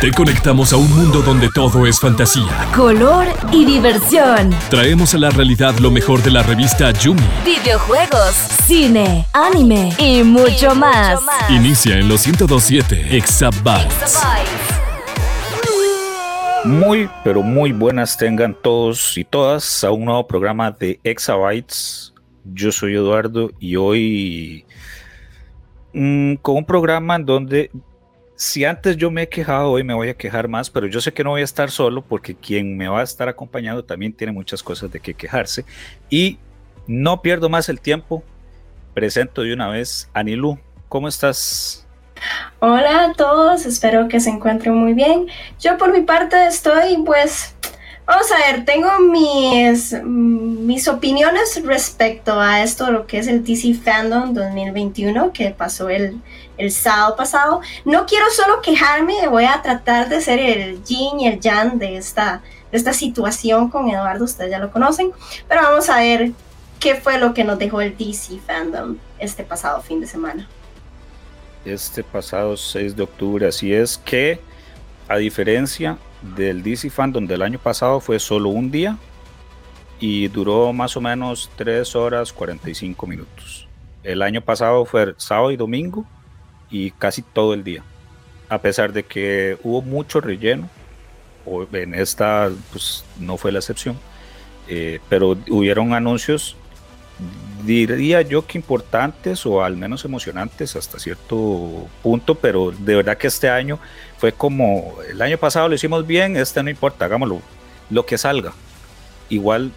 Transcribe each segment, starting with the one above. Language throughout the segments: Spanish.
Te conectamos a un mundo donde todo es fantasía, color y diversión. Traemos a la realidad lo mejor de la revista Yumi. Videojuegos, cine, anime y mucho, más. Inicia en los 1027 Exabytes. Muy, pero muy buenas tengan todos y todas a un nuevo programa de Exabytes. Yo soy Eduardo y hoy mm, con un programa en donde si antes yo me he quejado, hoy me voy a quejar más, pero yo sé que no voy a estar solo porque quien me va a estar acompañando también tiene muchas cosas de que quejarse. Y no pierdo más el tiempo, presento de una vez a Nilu. ¿Cómo estás? Hola a todos, espero que se encuentren muy bien. Yo por mi parte estoy pues Vamos a ver, tengo mis, mis opiniones respecto a esto, lo que es el DC Fandom 2021 que pasó el, el sábado pasado. No quiero solo quejarme, voy a tratar de ser el yin y el yang de esta, de esta situación con Eduardo, ustedes ya lo conocen, pero vamos a ver qué fue lo que nos dejó el DC Fandom este pasado fin de semana. Este pasado 6 de octubre, así es que, a diferencia del DC Fandom del año pasado fue solo un día y duró más o menos 3 horas 45 minutos. El año pasado fue sábado y domingo y casi todo el día. A pesar de que hubo mucho relleno, en esta pues, no fue la excepción, eh, pero hubieron anuncios diría yo que importantes o al menos emocionantes hasta cierto punto, pero de verdad que este año fue como, el año pasado lo hicimos bien, este no importa, hagámoslo, lo que salga. Igual,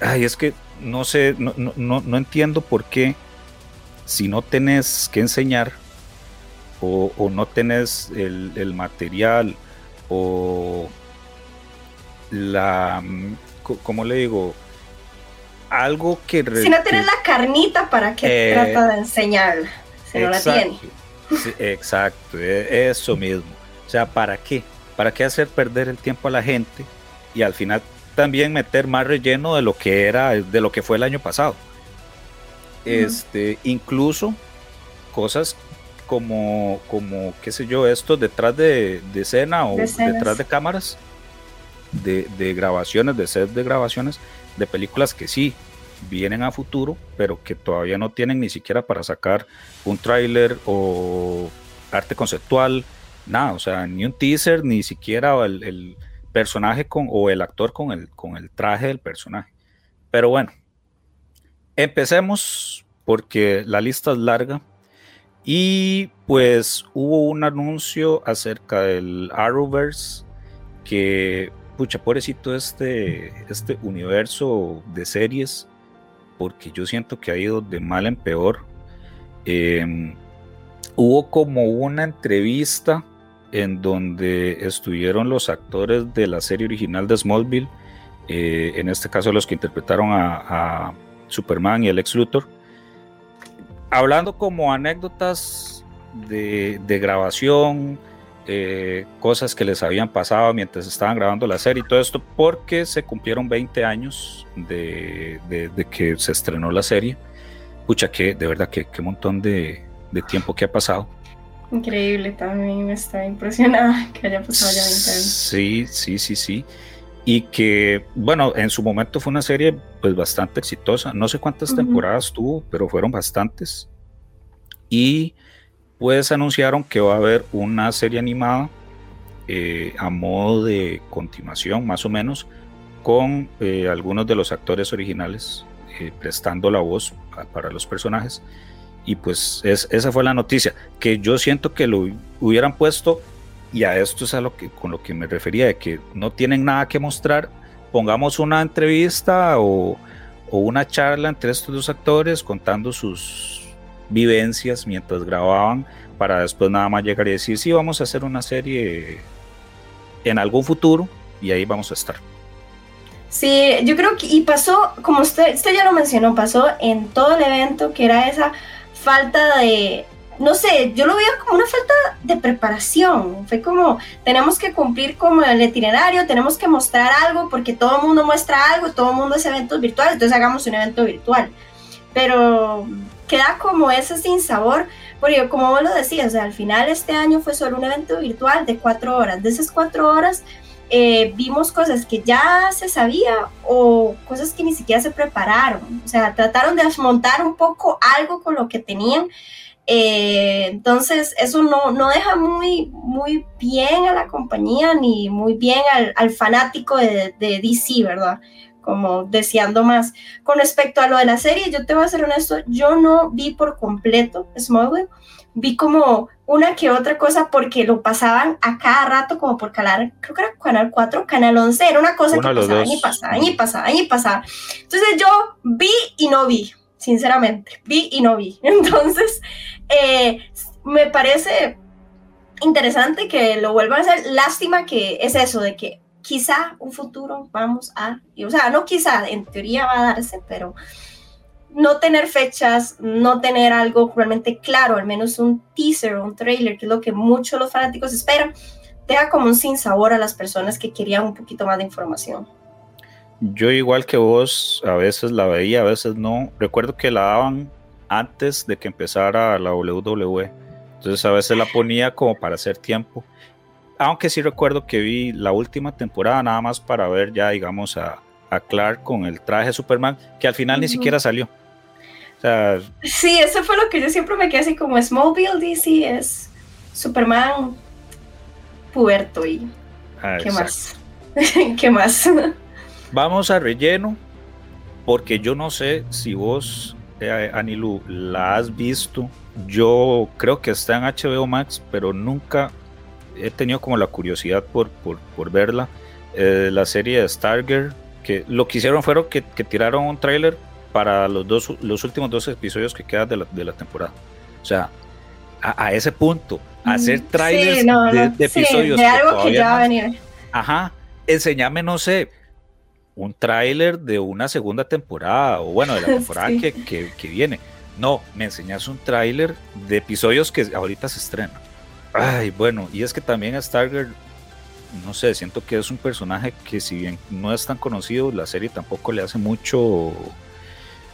ay, es que no sé, no, no, no entiendo por qué si no tenés que enseñar o, no tenés el, el material o la, ¿cómo le digo? Algo que... Si no tienes la carnita, ¿para qué eh, trata de enseñar? Si no la tiene. exacto, e, eso mismo. O sea, ¿para qué? ¿Para qué hacer perder el tiempo a la gente y al final también meter más relleno de lo que era, de lo que fue el año pasado? Este, incluso cosas como, como, qué sé yo, esto detrás de, escena o detrás de cámaras, de, de, grabaciones, de set de grabaciones, de películas que sí vienen a futuro, pero que todavía no tienen ni siquiera para sacar un tráiler o arte conceptual, nada, o sea, ni un teaser, ni siquiera el, personaje con, o el actor con el, con el traje del personaje. Pero bueno, empecemos porque la lista es larga. Y pues hubo un anuncio acerca del Arrowverse que pucha, pobrecito este, este universo de series, porque yo siento que ha ido de mal en peor. Em, hubo como una entrevista en donde estuvieron los actores de la serie original de Smallville, eh, en este caso los que interpretaron a, Superman y el ex Luthor, hablando como anécdotas de, de grabación, eh, cosas que les habían pasado mientras estaban grabando la serie y todo esto, porque se cumplieron 20 años de, que se estrenó la serie. Pucha, que de verdad que qué montón de, tiempo que ha pasado. Increíble, también está impresionada que haya pasado ya 20 años. Sí, sí, sí, sí. Y que, bueno, en su momento fue una serie pues bastante exitosa. No sé cuántas temporadas tuvo, pero fueron bastantes. Y pues anunciaron que va a haber una serie animada eh, a modo de continuación, más o menos, con eh, algunos de los actores originales eh, prestando la voz para los personajes. Y pues esa fue la noticia, que yo siento que lo hubieran puesto, y a esto es lo que, con lo que me refería, de que no tienen nada que mostrar, pongamos una entrevista o, o una charla entre estos dos actores contando sus, vivencias mientras grababan para después nada más llegar y decir, sí, vamos a hacer una serie en algún futuro y ahí vamos a estar. Sí, yo creo que, y pasó, como usted, usted ya lo mencionó, pasó en todo el evento que era esa falta de, no sé, yo lo veo como una falta de preparación. Fue como, tenemos que cumplir como el itinerario, tenemos que mostrar algo porque todo el mundo muestra algo, todo el mundo es eventos virtuales, entonces hagamos un evento virtual. Pero queda como ese sin sabor, Porque como vos lo decías, o sea, al final este año fue solo un evento virtual de cuatro horas. De esas cuatro horas eh, vimos cosas que ya se sabía o cosas que ni siquiera se prepararon. O sea, trataron de desmontar un poco algo con lo que tenían. Eh, entonces, eso no, no, deja muy, muy bien a la compañía ni muy bien al, al fanático de, de DC, ¿verdad? Como deseando más. Con respecto a lo de la serie, yo te voy a ser honesto, yo no vi por completo Smallville, vi como una que otra cosa porque lo pasaban a cada rato como por canal, creo que era Canal 4, Canal 11, era una cosa que pasaba y pasaba y pasaba y pasaba. Entonces yo vi y no vi, sinceramente, vi y no vi. Entonces, eh, me parece interesante que lo vuelvan a hacer. Lástima que es eso, de que quizá un futuro vamos a, o sea, no quizá, en teoría va a darse, pero no tener fechas, no tener algo realmente claro, al menos un teaser o un trailer, que es lo que muchos los fanáticos esperan, deja como un sinsabor a las personas que querían un poquito más de información. Yo igual que vos, a veces la veía, a veces no. Recuerdo que la daban antes de que empezara la WWE. Entonces a veces la ponía como para hacer tiempo aunque sí recuerdo que vi la última temporada nada más para ver ya, digamos, a, a Clark con el traje de Superman, que al final ni siquiera salió. sí, eso fue lo que yo siempre me quedé así como Smallville DC es Superman puberto y ah, ¿qué más? ¿Qué más? Vamos a relleno, porque yo no sé si vos, eh, Anilu, la has visto. Yo creo que está en HBO Max, pero nunca he tenido como la curiosidad por, por, verla. Eh, la serie de Stargirl, que lo que hicieron fueron que, tiraron un tráiler para los, dos, los últimos dos episodios que quedan de la, de la temporada. O sea, a, ese punto, hacer trailers de, episodios. de algo que, ya va a venir. Ajá, enséñame, no sé, un tráiler de una segunda temporada, o bueno, de la temporada que, que, que, viene. No, me enseñas un tráiler de episodios que ahorita se estrenan. Ay, bueno, y es que también a Stargirl, no sé, siento que es un personaje que si bien no es tan conocido, la serie tampoco le hace mucho,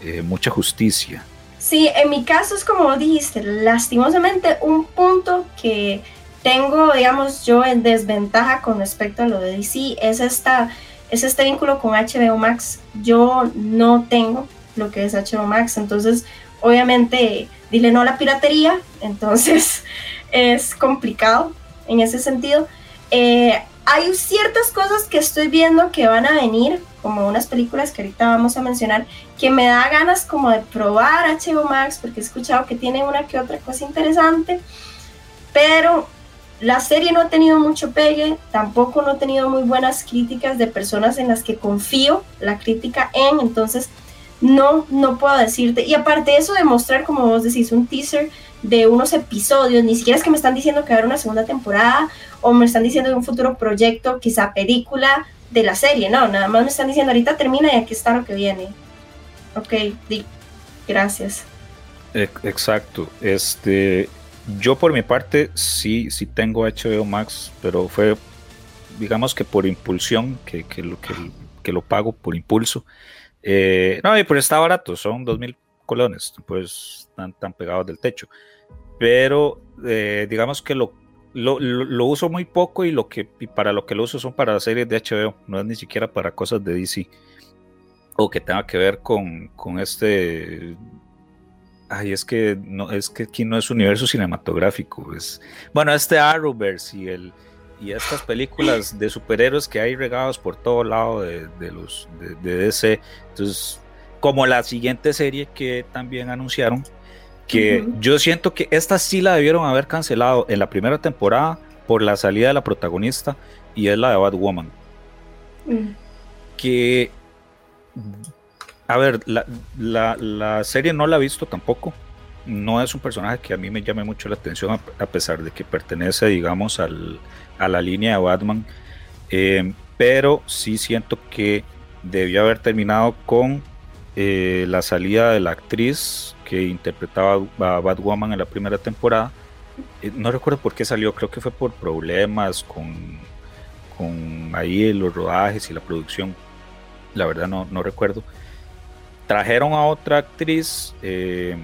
eh, mucha justicia. Sí, en mi caso es como dijiste, lastimosamente un punto que tengo, digamos, yo en desventaja con respecto a lo de DC es, esta, es este vínculo con HBO Max. Yo no tengo lo que es HBO Max, entonces obviamente dile no a la piratería, entonces es complicado en ese sentido. Eh, hay ciertas cosas que estoy viendo que van a venir, como unas películas que ahorita vamos a mencionar, que me da ganas como de probar HBO Max, porque he escuchado que tiene una que otra cosa interesante, pero la serie no ha tenido mucho pegue, tampoco no ha tenido muy buenas críticas de personas en las que confío la crítica en, entonces no, no puedo decirte. Y aparte de eso, de mostrar, como vos decís, un teaser de unos episodios, ni siquiera es que me están diciendo que haber una segunda temporada o me están diciendo de un futuro proyecto, quizá película de la serie, no, nada más me están diciendo ahorita termina y aquí está lo que viene. Ok, gracias. Exacto, este, yo por mi parte sí, sí tengo HBO Max, pero fue, digamos que por impulsión, que, que, lo, que, lo pago por impulso. Eh, no, y pues está barato, son dos mil colones, pues están tan pegados del techo. Pero eh, digamos que lo, lo, uso muy poco y, lo que, para lo que lo uso son para series de HBO, no es ni siquiera para cosas de DC o que tenga que ver con, con este ay, es que no, es que aquí no es universo cinematográfico, es bueno, este Arrowverse y el y estas películas de superhéroes que hay regados por todo lado de, de los de, de, DC, entonces como la siguiente serie que también anunciaron que yo siento que esta sí la debieron haber cancelado en la primera temporada por la salida de la protagonista y es la de Batwoman. Mm. Que, a ver, la, la, serie no la he visto tampoco. No es un personaje que a mí me llame mucho la atención, a, pesar de que pertenece, digamos, al, a la línea de Batman. Eh, pero sí siento que debió haber terminado con eh, la salida de la actriz que interpretaba a Batwoman en la primera temporada. Eh, no recuerdo por qué salió, creo que fue por problemas con, con ahí los rodajes y la producción. La verdad no, no recuerdo. Trajeron a otra actriz, eh,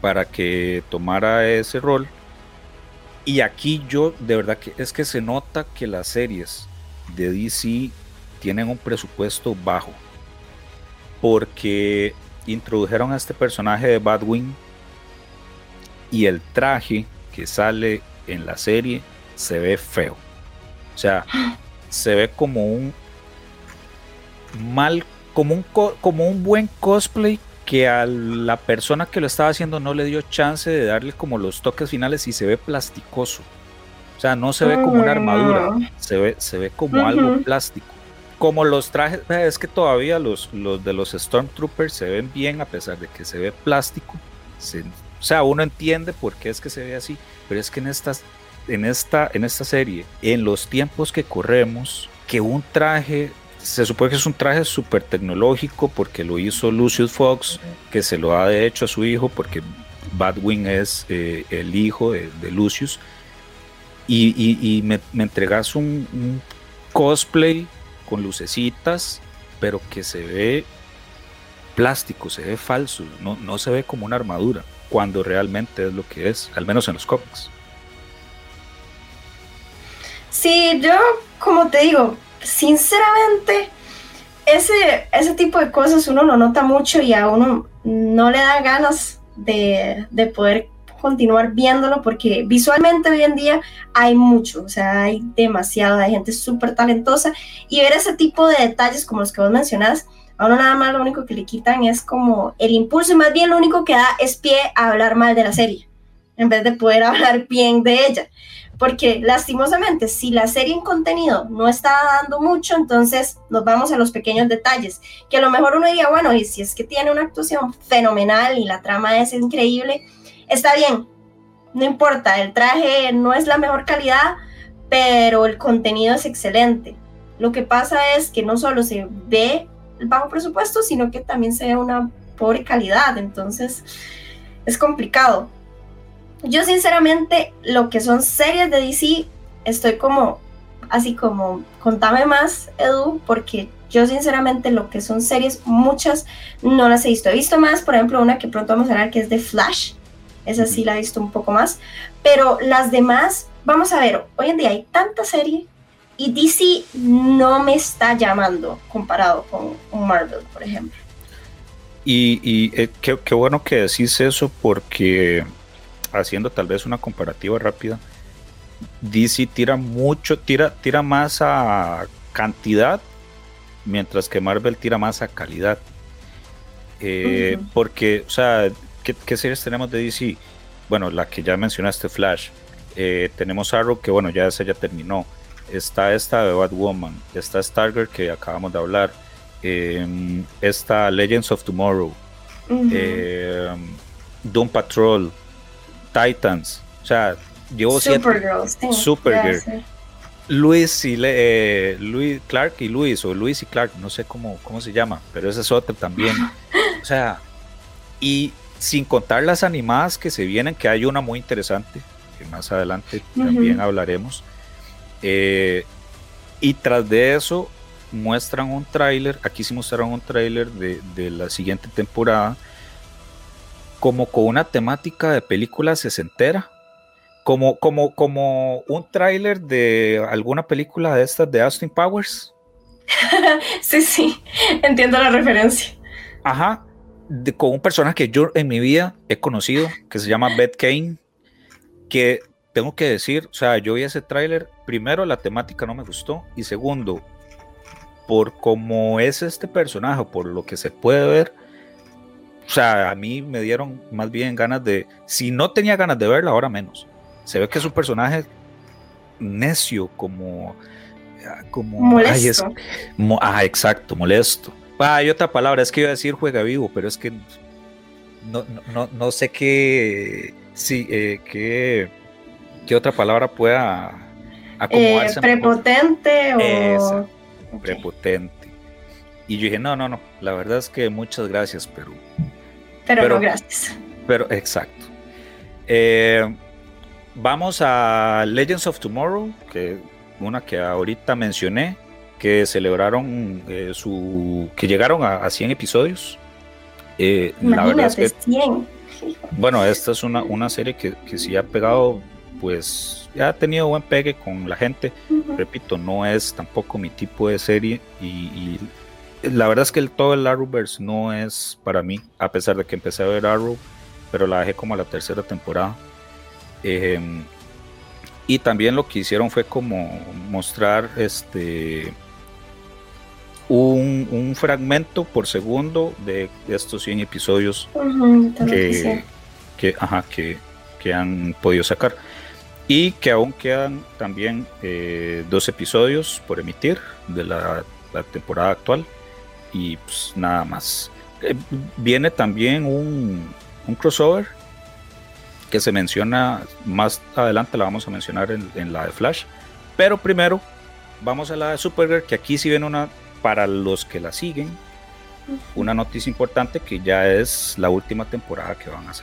para que tomara ese rol. Y aquí yo de verdad es que se nota que las series de DC tienen un presupuesto bajo. Porque introdujeron a este personaje de Batwing y el traje que sale en la serie se ve feo. O sea, se ve como un mal, como un, como un buen cosplay que a la persona que lo estaba haciendo no le dio chance de darle como los toques finales y se ve plasticoso. O sea, no se ve como una armadura, se ve, se ve como algo plástico. Como los trajes, es que todavía los, los de los Stormtroopers se ven bien a pesar de que se ve plástico. o sea, uno entiende por qué es que se ve así, pero es que en estas en esta, en esta serie, en los tiempos que corremos, que un traje, se supone que es un traje súper tecnológico porque lo hizo Lucius Fox, que se lo ha de hecho a su hijo porque Batwing es eh, el hijo de, Lucius, y, me, entregas un, cosplay con lucecitas, pero que se ve plástico, se ve falso, no, no se ve como una armadura, cuando realmente es lo que es, al menos en los cómics. Sí, yo, como te digo, sinceramente, ese, ese tipo de cosas uno lo nota mucho y a uno no le da ganas de, de poder continuar viéndolo porque visualmente hoy en día hay mucho, o sea, hay demasiado, hay gente súper talentosa y ver ese tipo de detalles como los que vos mencionás, a uno nada más lo único que le quitan es como el impulso y más bien lo único que da es pie a hablar mal de la serie en vez de poder hablar bien de ella. Porque lastimosamente si la serie en contenido no está dando mucho, entonces nos vamos a los pequeños detalles, que a lo mejor uno diría, bueno, y si es que tiene una actuación fenomenal y la trama es increíble, está bien, no importa, el traje no es la mejor calidad, pero el contenido es excelente. Lo que pasa es que no solo se ve el bajo presupuesto, sino que también se ve una pobre calidad, entonces es complicado. Yo sinceramente lo que son series de DC estoy como así como contame más Edu porque yo sinceramente lo que son series muchas no las he visto. He visto más, por ejemplo, una que pronto vamos a hablar que es de Flash. Esa sí la he visto un poco más, pero las demás vamos a ver, hoy en día hay tanta serie y DC no me está llamando comparado con Marvel, por ejemplo. Y, eh, qué, qué, bueno que decís eso porque haciendo tal vez una comparativa rápida, DC tira mucho, tira, tira más a cantidad, mientras que Marvel tira más a calidad. Eh, porque, o sea, ¿qué, series tenemos de DC? Bueno, la que ya mencionaste, Flash. Eh, tenemos Arrow, que bueno, ya esa ya terminó. Está esta de Batwoman. Está Stargirl, que acabamos de hablar. Eh, está Legends of Tomorrow. Doom Patrol. Titans. O sea, llevo Supergirl. Supergirl. Luis y eh, Luis Clark y Luis o Luis y Clark, no sé cómo, cómo se llama, pero ese es otro también. O sea, y sin contar las animadas que se vienen, que hay una muy interesante, que más adelante también hablaremos. Eh, y tras de eso muestran un tráiler, aquí sí mostraron un tráiler de, de la siguiente temporada, como con una temática de película sesentera, como, como, como un tráiler de alguna película de estas de Austin Powers. sí, sí, entiendo la referencia. Ajá, con un personaje que yo en mi vida he conocido, que se llama Beth Kane, que tengo que decir, o sea, yo vi ese tráiler, primero la temática no me gustó, y segundo, por cómo es este personaje, por lo que se puede ver, o sea, a mí me dieron más bien ganas de, si no tenía ganas de verla, ahora menos. Se ve que es un personaje necio, como... como molesto. ah, exacto, molesto. Ah, hay otra palabra, es que iba a decir juega vivo, pero es que no, no, no sé qué, sí, eh, qué, qué, otra palabra pueda acomodarse. Eh, prepotente o... Prepotente. Y yo dije, no, no, no, la verdad es que muchas gracias, pero pero, no gracias. Pero exacto. Eh, vamos a Legends of Tomorrow, que una que ahorita mencioné, que celebraron eh, su. que llegaron a, 100 episodios. Eh, la verdad es que, 100. Bueno, esta es una, una serie que, que sí ha pegado, pues ya ha tenido buen pegue con la gente. Repito, no es tampoco mi tipo de serie y, la verdad es que el, todo el Arrowverse no es para mí, a pesar de que empecé a ver Arrow, pero la dejé como a la tercera temporada. Em, y también lo que hicieron fue como mostrar este un, fragmento por segundo de, estos 100 episodios que, que, han podido sacar. Y que aún quedan también eh, dos episodios por emitir de la, temporada actual. Y pues nada más. Eh, viene también un, un crossover que se menciona más adelante, la vamos a mencionar en, la de Flash. Pero primero vamos a la de Supergirl, que aquí sí ven una, para los que la siguen, una noticia importante que ya es la última temporada que van a,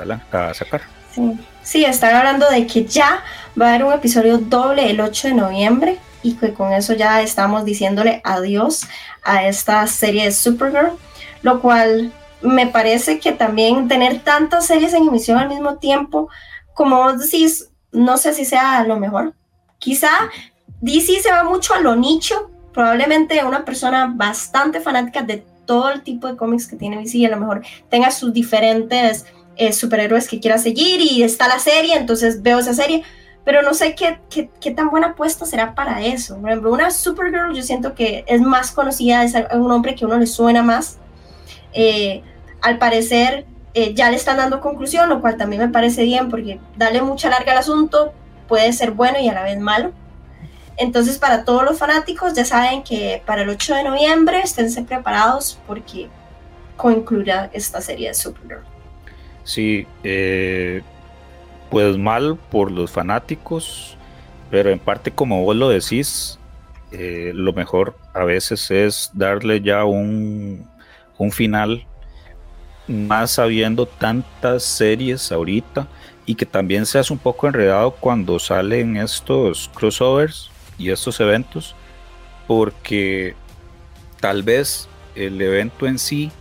sacar. Sí. sí, están hablando de que ya va a haber un episodio doble el 8 de noviembre y que con eso ya estamos diciéndole adiós a esta serie de Supergirl, lo cual me parece que también tener tantas series en emisión al mismo tiempo, como vos decís, no sé si sea lo mejor. Quizá DC se va mucho a lo nicho, probablemente una persona bastante fanática de todo el tipo de cómics que tiene DC, a lo mejor tenga sus diferentes eh, superhéroes que quiera seguir y está la serie, entonces veo esa serie, pero no sé qué, qué, qué, tan buena apuesta será para eso. Por ejemplo, una Supergirl yo siento que es más conocida, es un hombre que a uno le suena más eh, al parecer eh, ya le están dando conclusión, lo cual también me parece bien porque darle mucha larga al asunto puede ser bueno y a la vez malo. Entonces, para todos los fanáticos, ya saben que para el 8 de noviembre esténse preparados porque concluirá esta serie de Supergirl. Sí, eh, pues mal por los fanáticos, pero en parte como vos lo decís, lo mejor a veces es darle ya un un final más sabiendo tantas series ahorita y que también se hace un poco enredado cuando salen estos crossovers y estos eventos porque tal vez el evento en sí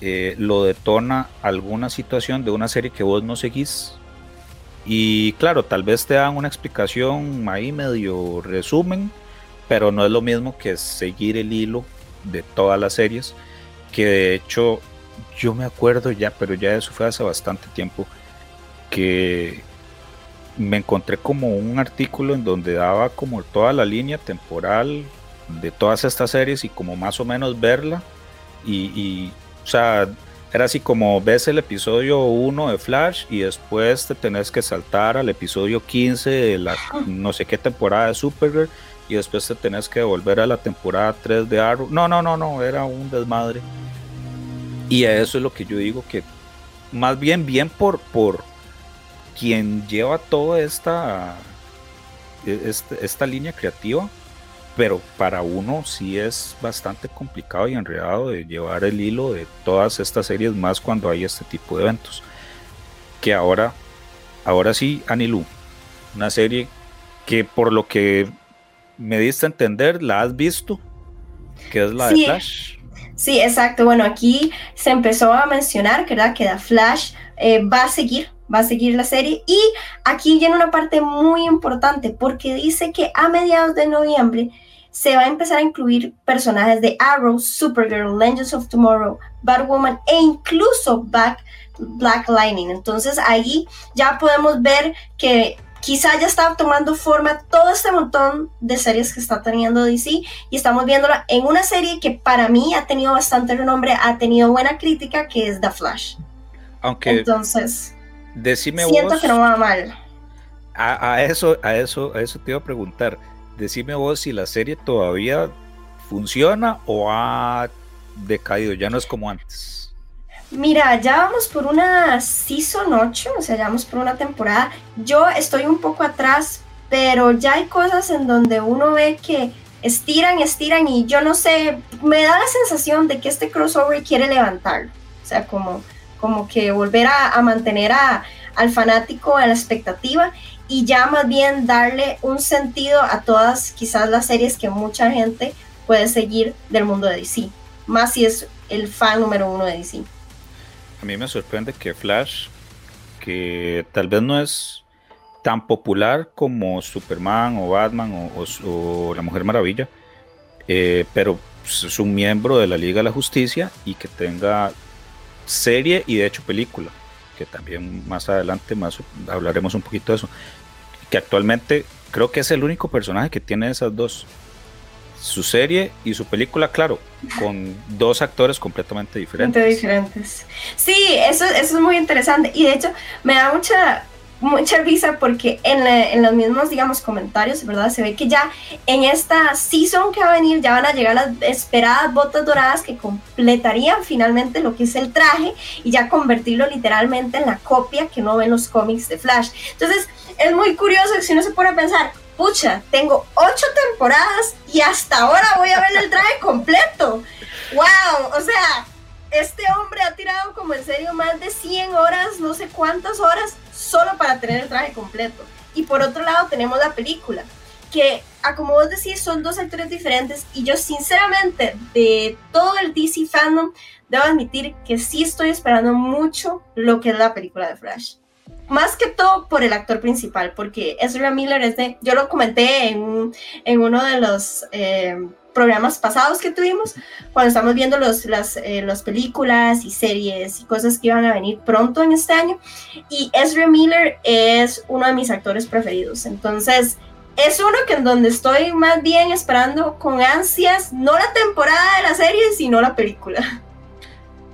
eh, lo detona alguna situación de una serie que vos no seguís. Y claro, tal vez te dan una explicación ahí medio resumen, pero no es lo mismo que seguir el hilo de todas las series que de hecho yo me acuerdo ya, pero ya eso fue hace bastante tiempo, que me encontré como un artículo en donde daba como toda la línea temporal de todas estas series y como más o menos verla y, o sea, era así como ves el episodio 1 de Flash y después te tenés que saltar al episodio 15 de la no sé qué temporada de Supergirl y después te tenés que volver a la temporada 3 de Arrow. No, no, no, no, era un desmadre. Y eso es lo que yo digo que más bien bien por, por quien lleva toda esta, e, este, esta, línea creativa, pero para uno sí es bastante complicado y enredado de llevar el hilo de todas estas series más cuando hay este tipo de eventos. Que ahora, ahora sí, Anilu, una serie que por lo que me diste a entender, la has visto, que es la de Flash. Sí, exacto. Bueno, aquí se empezó a mencionar ¿verdad? que The Flash eh, va a seguir, va a seguir la serie. Y aquí viene una parte muy importante porque dice que a mediados de noviembre se va a empezar a incluir personajes de Arrow, Supergirl, Legends of Tomorrow, Batwoman e incluso Black, Black Lightning. Entonces ahí ya podemos ver que quizá ya está tomando forma todo este montón de series que está teniendo DC y estamos viéndola en una serie que para mí ha tenido bastante renombre, ha tenido buena crítica, que es The Flash. Aunque entonces decime siento que no va mal. A, eso, a eso, a eso te iba a preguntar. Decime vos si la serie todavía funciona o ha decaído, ya no es como antes. Mira, ya vamos por una season 8, o sea, ya vamos por una temporada. Yo estoy un poco atrás, pero ya hay cosas en donde uno ve que estiran, estiran y yo no sé, me da la sensación de que este crossover quiere levantarlo. O sea, como, como que volver a, mantener a, al fanático a la expectativa y ya más bien darle un sentido a todas quizás las series que mucha gente puede seguir del mundo de DC. Más si es el fan número uno de DC. a mí me sorprende que Flash, que tal vez no es tan popular como Superman o Batman o, la Mujer Maravilla, eh, pero pues, es un miembro de la Liga de la Justicia y que tenga serie y de hecho película, que también más adelante más hablaremos un poquito de eso, que actualmente creo que es el único personaje que tiene esas dos su serie y su película, claro, con dos actores completamente diferentes. diferentes. Sí, eso, eso es muy interesante. Y de hecho, me da mucha, mucha risa porque en, los mismos, digamos, comentarios, ¿verdad? Se ve que ya en esta season que va a venir ya van a llegar las esperadas botas doradas que completarían finalmente lo que es el traje y ya convertirlo literalmente en la copia que no ven los cómics de Flash. Entonces, es muy curioso si uno se pone a pensar, pucha, tengo ocho temporadas y hasta ahora voy a ver el traje completo. ¡Wow! O sea, este hombre ha tirado como en serio más de 100 horas, no sé cuántas horas, solo para tener el traje completo. Y por otro lado tenemos la película, que a como vos decís son dos actores diferentes y yo sinceramente de todo el DC fandom debo admitir que sí estoy esperando mucho lo que es la película de Flash más que todo por el actor principal, porque Ezra Miller de, yo lo comenté en, en uno de los eh, programas pasados que tuvimos, cuando estamos viendo los, las, eh, las películas y series y cosas que iban a venir pronto en este año, y Ezra Miller es uno de mis actores preferidos, entonces es uno que en donde estoy más bien esperando con ansias, no la temporada de la serie, sino la película.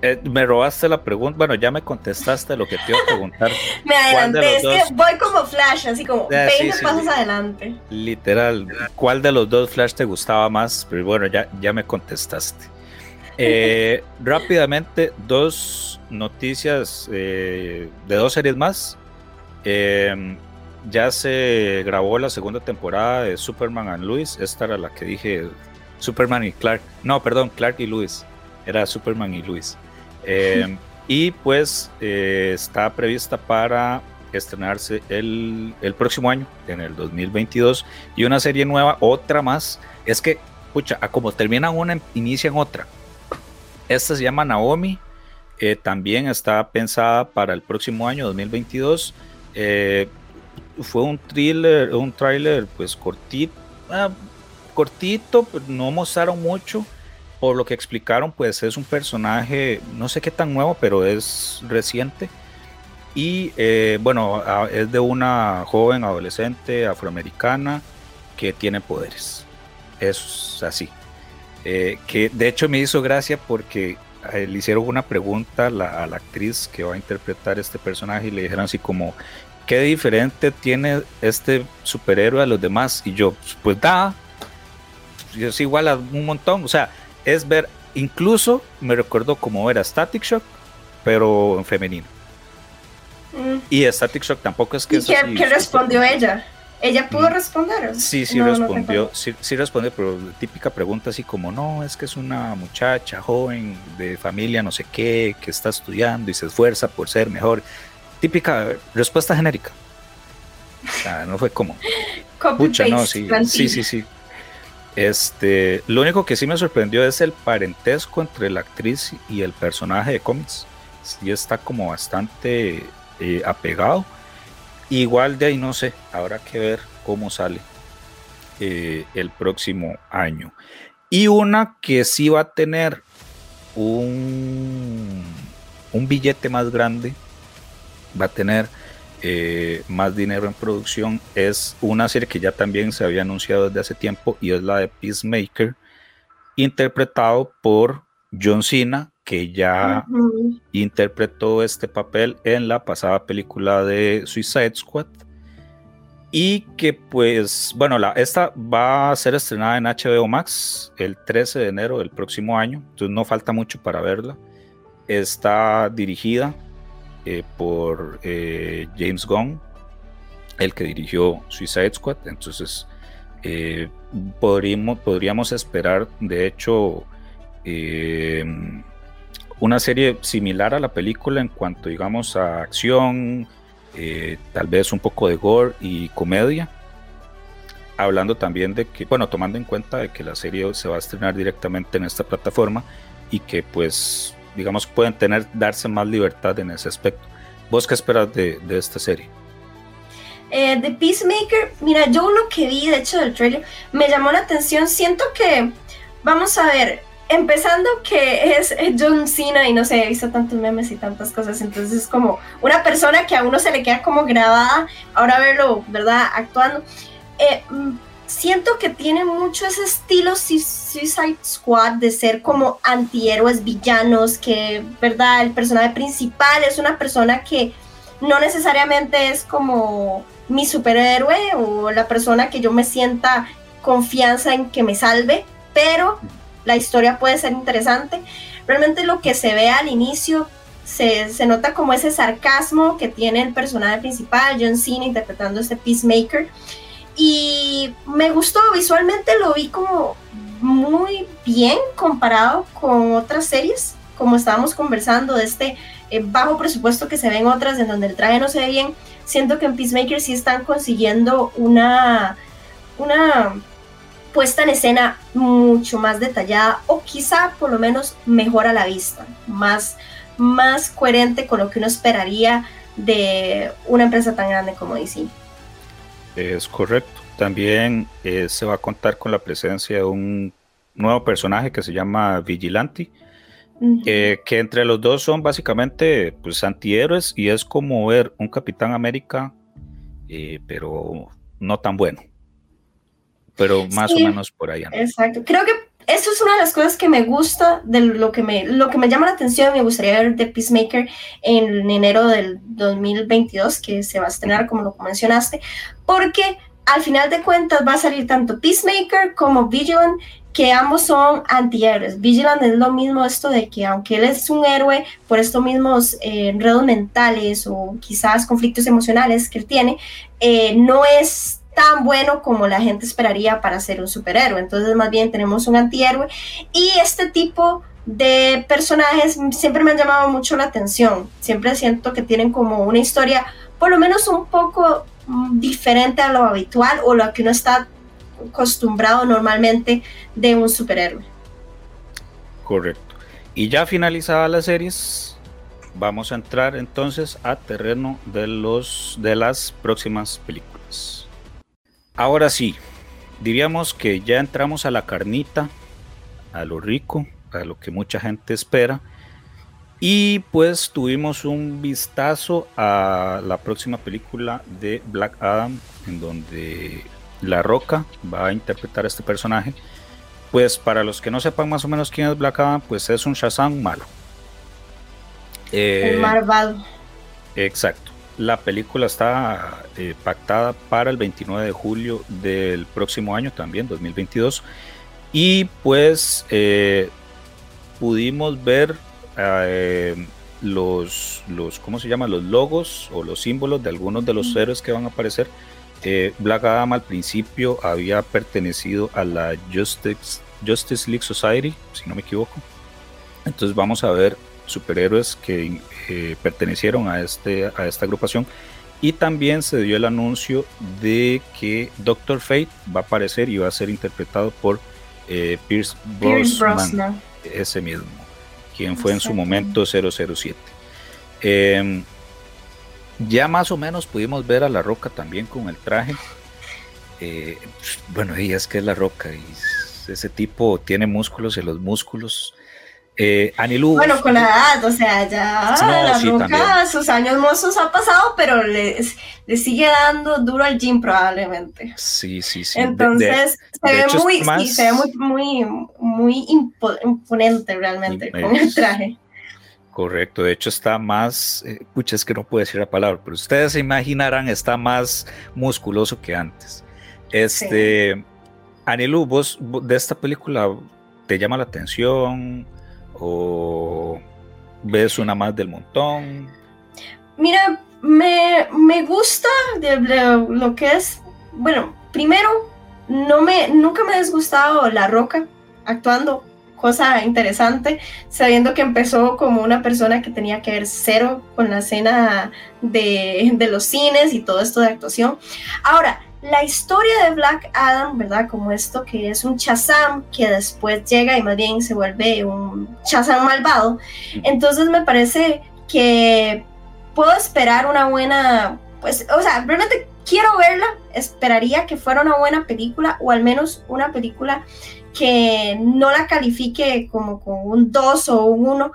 Eh, me robaste la pregunta. Bueno, ya me contestaste lo que te iba a preguntar. me adelanté, es que voy como Flash, así como 20 ah, pasos adelante. Literal, ¿cuál de los dos Flash te gustaba más? Pero bueno, ya, ya me contestaste. Eh, rápidamente, dos noticias eh, de dos series más. ya se grabó la segunda temporada de Superman and Lois. Esta era la que dije Superman y Clark. No, perdón, Clark y Lois. Era Superman y Lois. Eh, y pues eh, está prevista para estrenarse el, el, próximo año, en el 2022. Y una serie nueva, otra más. Es que, pucha, como terminan una, inician otra. Esta se llama Naomi. Eh, también está pensada para el próximo año, 2022. fue un thriller, un tráiler pues cortito, ah, cortito, no mostraron mucho por lo que explicaron, pues es un personaje, no sé qué tan nuevo, pero es reciente. Y eh, bueno, es de una joven adolescente afroamericana que tiene poderes. Es así. Eh, que de hecho me hizo gracia porque eh, le hicieron una pregunta a la, actriz que va a interpretar este personaje y le dijeron así como, ¿qué diferente tiene este superhéroe a los demás? Y yo, pues da, es igual a un montón. O sea, es ver, incluso me recuerdo como era Static Shock, pero en femenino. Mm. Y Static Shock tampoco es que... ¿Y qué, respondió ella? ¿Ella pudo mm. responder? Sí, sí respondió, sí, sí respondió, pero típica pregunta así como, no, es que es una muchacha joven de familia no sé qué, que está estudiando y se esfuerza por ser mejor. Típica respuesta genérica. O sea, no fue como... Pucha, no, sí, sí, sí, sí. Este, lo único que sí me sorprendió es el parentesco entre la actriz y el personaje de cómics. Sí está como bastante eh, apegado. Igual de ahí no sé, habrá que ver cómo sale eh, el próximo año. Y una que sí va a tener un, un billete más grande, va a tener eh, más dinero en producción es una serie que ya también se había anunciado desde hace tiempo y es la de Peacemaker, interpretado por John Cena, que ya interpretó este papel en la pasada película de Suicide Squad. Y que pues, bueno, la, esta va a ser estrenada en HBO Max el 13 de enero del próximo año, entonces no falta mucho para verla. Está dirigida eh, por eh, James Gunn, el que dirigió Suicide Squad. Entonces, eh, podríamos, podríamos esperar, de hecho, una serie similar a la película en cuanto, digamos, a acción, tal vez un poco de gore y comedia. Hablando también de que, bueno, tomando en cuenta de que la serie se va a estrenar directamente en esta plataforma y que pues digamos, pueden tener, darse más libertad en ese aspecto. ¿Vos qué esperas de, de esta serie? Eh, The Peacemaker, mira, yo lo que vi, de hecho, del trailer, me llamó la atención. Siento que, vamos a ver, empezando que es John Cena y no sé, he visto tantos memes y tantas cosas, entonces es como una persona que a uno se le queda como grabada, ahora verlo, ¿verdad? Actuando. Eh, siento que tiene mucho ese estilo Suicide Squad de ser como antihéroes villanos, que, ¿verdad? El personaje principal es una persona que no necesariamente es como mi superhéroe o la persona que yo me sienta confianza en que me salve, pero la historia puede ser interesante. Realmente lo que se ve al inicio se, se, nota como ese sarcasmo que tiene el personaje principal, John Cena, interpretando este Peacemaker. Y me gustó, visualmente lo vi como muy bien comparado con otras series, como estábamos conversando de este eh, bajo presupuesto que se ven otras en donde el traje no se ve bien. Siento que en Peacemaker sí están consiguiendo una, una puesta en escena mucho más detallada o quizá por lo menos mejor a la vista, más, más coherente con lo que uno esperaría de una empresa tan grande como DC. Es correcto. También eh, se va a contar con la presencia de un nuevo personaje que se llama Vigilante, que entre los dos son básicamente pues antihéroes y es como ver un Capitán América, eh, pero no tan bueno pero más o menos por allá. Exacto. Creo que eso es una de las cosas que me gusta, de lo que me, lo que me llama la atención. Me gustaría ver The Peacemaker en enero del 2022, que se va a estrenar, como lo mencionaste, porque al final de cuentas va a salir tanto Peacemaker como Vigilant, que ambos son antihéroes. Vigilant es lo mismo esto de que aunque él es un héroe por estos mismos eh, enredos mentales o quizás conflictos emocionales que él tiene, eh, no es tan bueno como la gente esperaría para ser un superhéroe. Entonces, más bien tenemos un antihéroe y este tipo de personajes siempre me han llamado mucho la atención. Siempre siento que tienen como una historia, por lo menos un poco mm, diferente a lo habitual o lo que uno está acostumbrado normalmente de un superhéroe. Correcto. Y ya finalizada las series, vamos a entrar entonces a terreno de los de las próximas películas. Ahora sí, diríamos que ya entramos a la carnita, a lo rico, a lo que mucha gente espera. Y pues tuvimos un vistazo a la próxima película de Black Adam, en donde La Roca va a interpretar a este personaje. Pues para los que no sepan más o menos quién es Black Adam, pues es un Shazam malo. El malvado. Exacto. La película está eh, pactada para el 29 de julio del próximo año también, 2022. Y pues eh, pudimos ver eh, los, los, ¿cómo se llama? Los logos o los símbolos de algunos de los héroes que van a aparecer. Black Adam al principio había pertenecido a la Justice, Justice League Society, si no me equivoco. Entonces vamos a ver superhéroes que eh, pertenecieron a, este, a esta agrupación. Y también se dio el anuncio de que Doctor Fate va a aparecer y va a ser interpretado por eh, Pierce, Brosnan, ese mismo, quien fue en su momento 007. Em, ya más o menos pudimos ver a La Roca también con el traje. Eh, bueno, y es que es La Roca y ese tipo tiene músculos y los músculos eh, Bueno, con la edad, o sea, ya la roca, sus años mozos ha pasado, pero le, sigue dando duro al gym probablemente. Sí, sí, sí. Entonces se, ve muy, se, ve muy, muy, muy, imponente realmente con el traje. Correcto, de hecho está más, eh, pucha, es que no puedo decir la palabra, pero ustedes se imaginarán, está más musculoso que antes. Este, sí. Anilu, vos de esta película te llama la atención, o ves una más del montón? Mira, me, me gusta lo que es, bueno, primero, no me, nunca me ha disgustado La Roca actuando, cosa interesante, sabiendo que empezó como una persona que tenía que ver cero con la escena de, de los cines y todo esto de actuación. Ahora, la historia de Black Adam, ¿verdad? Como esto que es un Shazam que después llega y más bien se vuelve un Shazam malvado. Entonces me parece que puedo esperar una buena, pues, o sea, realmente quiero verla, esperaría que fuera una buena película o al menos una película que no la califique como con un 2 o un 1,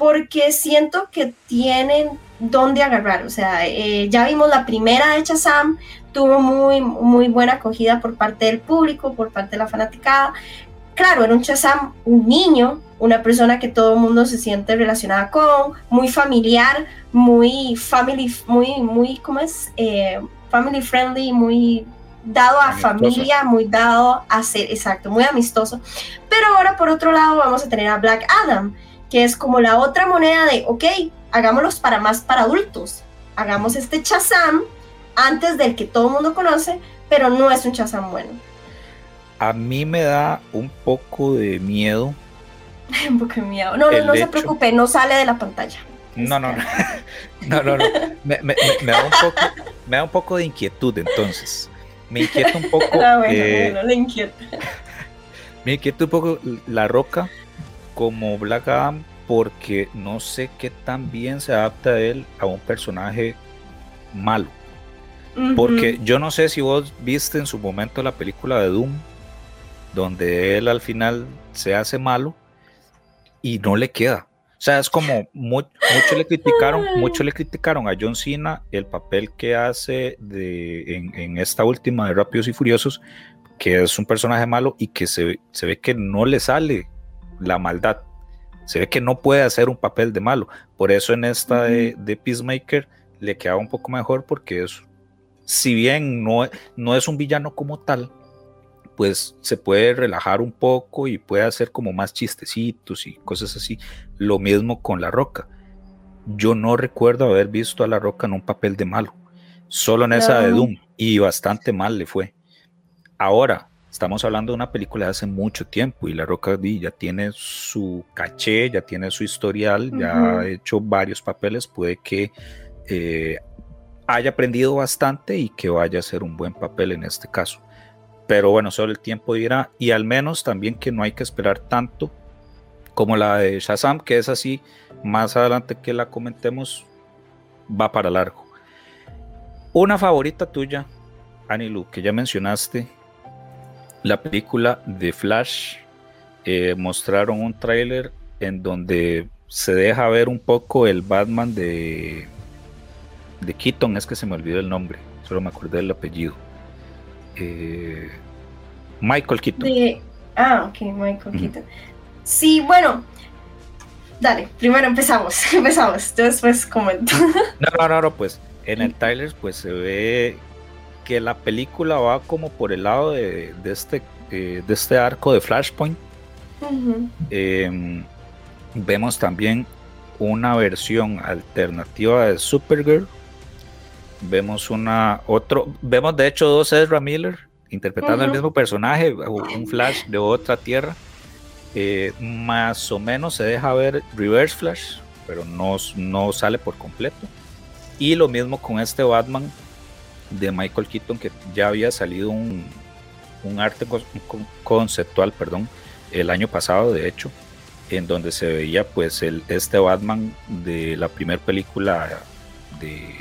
porque siento que tienen dónde agarrar. O sea, eh, ya vimos la primera de Shazam, tuvo muy, muy buena acogida por parte del público, por parte de la fanaticada. Claro, era un Shazam, un niño, una persona que todo el mundo se siente relacionada con, muy familiar, muy family, muy, muy, ¿cómo es? Eh, family friendly, muy dado a familia, muy dado a ser, exacto, muy amistoso. Pero ahora por otro lado vamos a tener a Black Adam, que es como la otra moneda de, ok, hagámoslos para más para adultos. Hagamos este Shazam antes del que todo el mundo conoce, pero no es un Shazam bueno. A mí me da un poco de miedo. un poco de miedo. No, no, no se preocupe, no sale de la pantalla. No, no, no. No, no, no. Me, da un poco, me da un poco de inquietud entonces. Me inquieta un poco. Ah, bueno, eh, bueno, le inquieta. Me inquieta un poco la roca como Black Adam porque no sé qué tan bien se adapta él a un personaje malo. Porque yo no sé si vos viste en su momento la película de Doom, donde él al final se hace malo y no le queda. O sea, es como mucho le criticaron, mucho le criticaron a John Cena el papel que hace de, en, esta última de Rápidos y Furiosos, que es un personaje malo y que se, se ve que no le sale la maldad se ve que no puede hacer un papel de malo. Por eso en esta de, Peacemaker le queda un poco mejor porque es, si bien no, no es un villano como tal, pues se puede relajar un poco y puede hacer como más chistecitos y cosas así. Lo mismo con La Roca. Yo no recuerdo haber visto a La Roca en un papel de malo, solo en esa de Doom, y bastante mal le fue. Ahora, Estamos hablando de una película de hace mucho tiempo y La Roca ya tiene su caché, ya tiene su historial, ya ha hecho varios papeles, puede que eh, haya aprendido bastante y que vaya a ser un buen papel en este caso. Pero bueno, solo el tiempo dirá y al menos también que no hay que esperar tanto como la de Shazam, que es así, más adelante que la comentemos, va para largo. Una favorita tuya, Anilu, que ya mencionaste, la película de Flash eh, mostraron un tráiler en donde se deja ver un poco el Batman de de Keaton, es que se me olvidó el nombre, solo me acordé del apellido. Eh, Michael Keaton. ah, ok, Michael Keaton. Sí, bueno, dale, primero empezamos, empezamos, después comento. no, no, no, pues en el tráiler pues se ve que la película va como por el lado de, este, eh, de este arco de Flashpoint. Em, vemos también una versión alternativa de Supergirl. Vemos una otro, vemos de hecho dos Ezra Miller interpretando el mismo personaje, un Flash de otra tierra. Eh, más o menos se deja ver Reverse Flash, pero no, no sale por completo. Y lo mismo con este Batman de Michael Keaton que ya había salido un, arte conceptual, perdón, el año pasado, de hecho, en donde se veía pues el, este Batman de la primera película de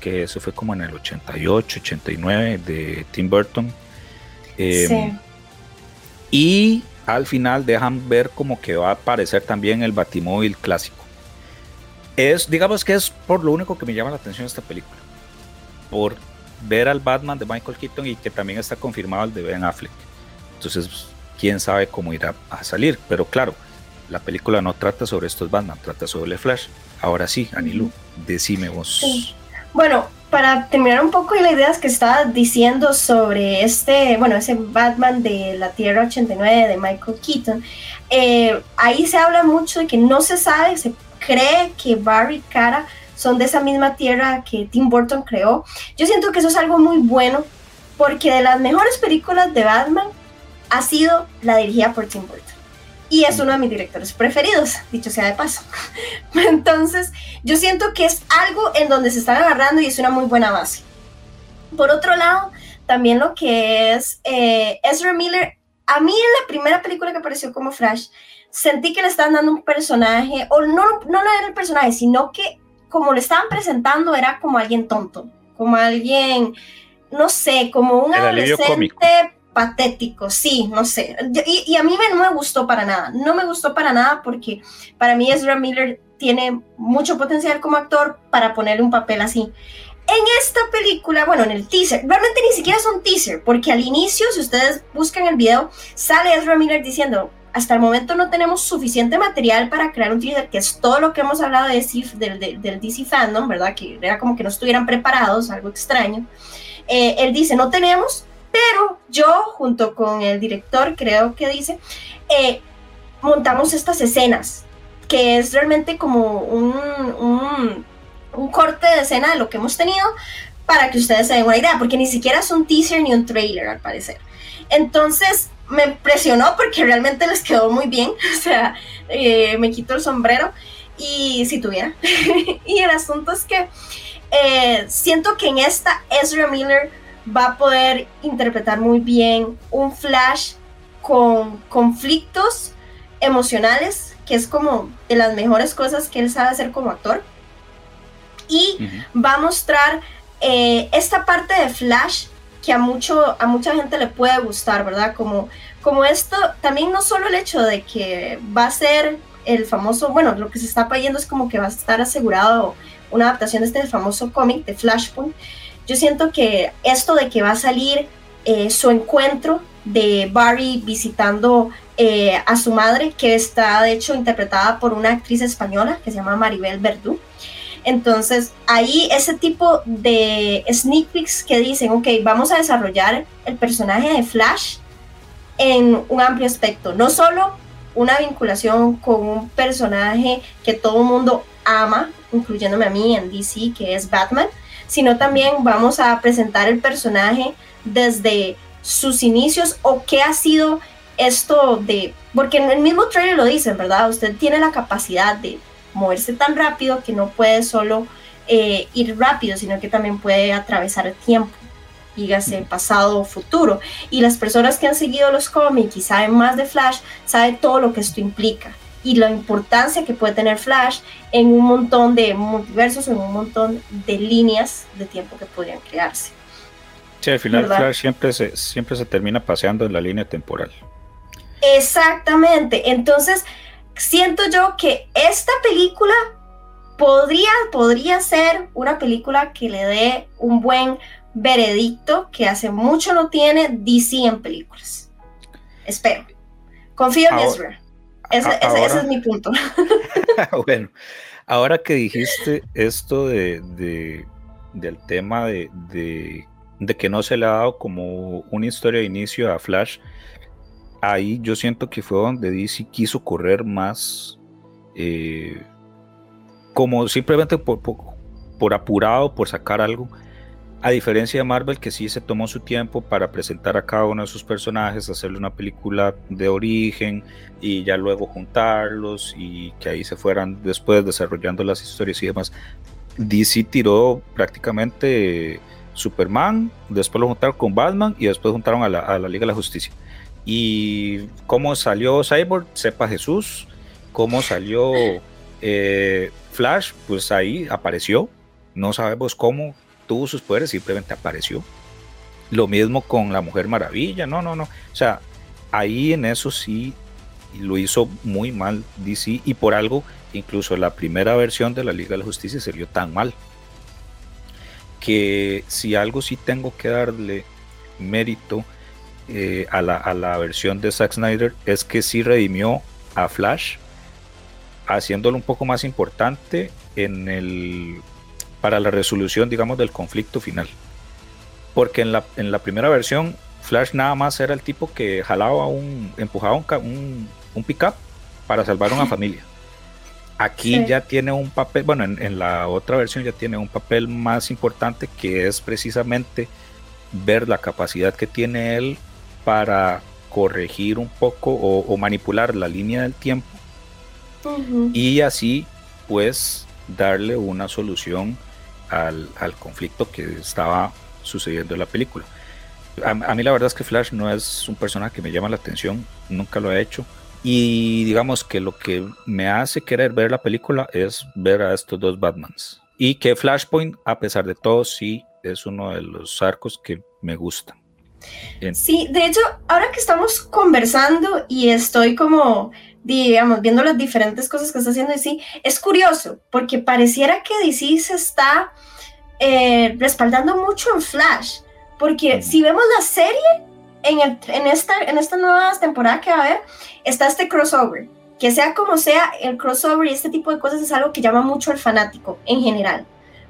que eso fue como en el 88, 89 de Tim Burton. Em, y al final dejan ver como que va a aparecer también el Batimóvil clásico. Es, digamos que es por lo único que me llama la atención esta película por ver al Batman de Michael Keaton y que también está confirmado el de Ben Affleck. Entonces, quién sabe cómo irá a salir. Pero claro, la película no trata sobre estos Batman, trata sobre el Flash. Ahora sí, Anilu, decime vos. Bueno, para terminar un poco la idea que estaba diciendo sobre este, bueno, ese Batman de la Tierra 89 de Michael Keaton, eh, ahí se habla mucho de que no se sabe, se cree que Barry Cara son de esa misma tierra que Tim Burton creó. Yo siento que eso es algo muy bueno porque de las mejores películas de Batman ha sido la dirigida por Tim Burton. Y es uno de mis directores preferidos, dicho sea de paso. Entonces, yo siento que es algo en donde se están agarrando y es una muy buena base. Por otro lado, también lo que es eh, Ezra Miller, a mí en la primera película que apareció como Flash, sentí que le estaban dando un personaje, o no, no era el personaje, sino que como le estaban presentando era como alguien tonto, como alguien, no sé, como un adolescente patético, sí, no sé. Y, a mí no me gustó para nada, no me gustó para nada porque para mí Ezra Miller tiene mucho potencial como actor para ponerle un papel así. En esta película, bueno, en el teaser, realmente ni siquiera es un teaser, porque al inicio, si ustedes buscan el video, sale Ezra Miller diciendo, hasta el momento no tenemos suficiente material para crear un teaser, que es todo lo que hemos hablado de del, del, DC fandom, ¿verdad? Que era como que no estuvieran preparados, algo extraño. Eh, él dice, no tenemos, pero yo, junto con el director, creo que dice, eh, montamos estas escenas, que es realmente como un, un, un corte de escena de lo que hemos tenido, para que ustedes se den una idea, porque ni siquiera es un teaser ni un trailer, al parecer. Entonces, me impresionó porque realmente les quedó muy bien, o sea, eh, me quito el sombrero y si tuviera. y el asunto es que eh, siento que en esta Ezra Miller va a poder interpretar muy bien un Flash con conflictos emocionales, que es como de las mejores cosas que él sabe hacer como actor. Y va a mostrar eh, esta parte de Flash que a, mucho, a mucha gente le puede gustar, ¿verdad? Como, como esto, también no solo el hecho de que va a ser el famoso, bueno, lo que se está pidiendo es como que va a estar asegurado una adaptación de este famoso cómic de Flashpoint. Yo siento que esto de que va a salir eh, su encuentro de Barry visitando eh, a su madre, que está de hecho interpretada por una actriz española que se llama Maribel Verdú. Entonces, ahí ese tipo de sneak peeks que dicen, ok, vamos a desarrollar el personaje de Flash en un amplio aspecto, no solo una vinculación con un personaje que todo el mundo ama, incluyéndome a mí en DC, que es Batman, sino también vamos a presentar el personaje desde sus inicios o qué ha sido esto de, porque en el mismo trailer lo dicen, ¿verdad? Usted tiene la capacidad de moverse tan rápido que no puede solo eh, ir rápido, sino que también puede atravesar el tiempo, dígase pasado o futuro. Y las personas que han seguido los cómics y saben más de Flash, saben todo lo que esto implica y la importancia que puede tener Flash en un montón de multiversos, en un montón de líneas de tiempo que podrían crearse. Sí, al final Flash siempre se, siempre se termina paseando en la línea temporal. Exactamente, entonces siento yo que esta película podría, podría ser una película que le dé un buen veredicto que hace mucho no tiene DC en películas. Espero. Confío en Ezra. Ese, es mi punto. bueno, ahora que dijiste esto de, del tema de, de, que no se le ha dado como una historia de inicio a Flash, ahí yo siento que fue donde DC quiso correr más, eh, como simplemente por, apurado, por sacar algo. A diferencia de Marvel, que sí se tomó su tiempo para presentar a cada uno de sus personajes, hacerle una película de origen y ya luego juntarlos y que ahí se fueran después desarrollando las historias y demás. DC tiró prácticamente Superman, después lo juntaron con Batman y después juntaron a la Liga de la Justicia. Y cómo salió Cyborg, sepa Jesús. Cómo salió eh, Flash, pues ahí apareció. No sabemos cómo tuvo sus poderes, simplemente apareció. Lo mismo con la Mujer Maravilla, no, no, no. O sea, ahí en eso sí lo hizo muy mal DC y por algo incluso la primera versión de la Liga de la Justicia se vio tan mal. Que si algo sí tengo que darle mérito eh, a, la, versión de Zack Snyder es que sí redimió a Flash, haciéndolo un poco más importante en el, para la resolución, digamos, del conflicto final. Porque en la, en la primera versión, Flash nada más era el tipo que jalaba un, empujaba un, un, pickup para salvar a una familia. Aquí ya tiene un papel, bueno, en, en, la otra versión ya tiene un papel más importante que es precisamente ver la capacidad que tiene él para corregir un poco o, manipular la línea del tiempo y así pues darle una solución al, conflicto que estaba sucediendo en la película. A, a, mí la verdad es que Flash no es un personaje que me llama la atención, nunca lo he hecho. Y digamos que lo que me hace querer ver la película es ver a estos dos Batmans. Y que Flashpoint, a pesar de todo, sí es uno de los arcos que me gusta. Bien. Sí, de hecho, ahora que estamos conversando y estoy como, digamos, viendo las diferentes cosas que está haciendo DC, es curioso, porque pareciera que DC se está eh, respaldando mucho en Flash, porque si vemos la serie, en, el, en, esta, en esta nueva temporada que va a haber, está este crossover. Que sea como sea, el crossover y este tipo de cosas es algo que llama mucho al fanático en general.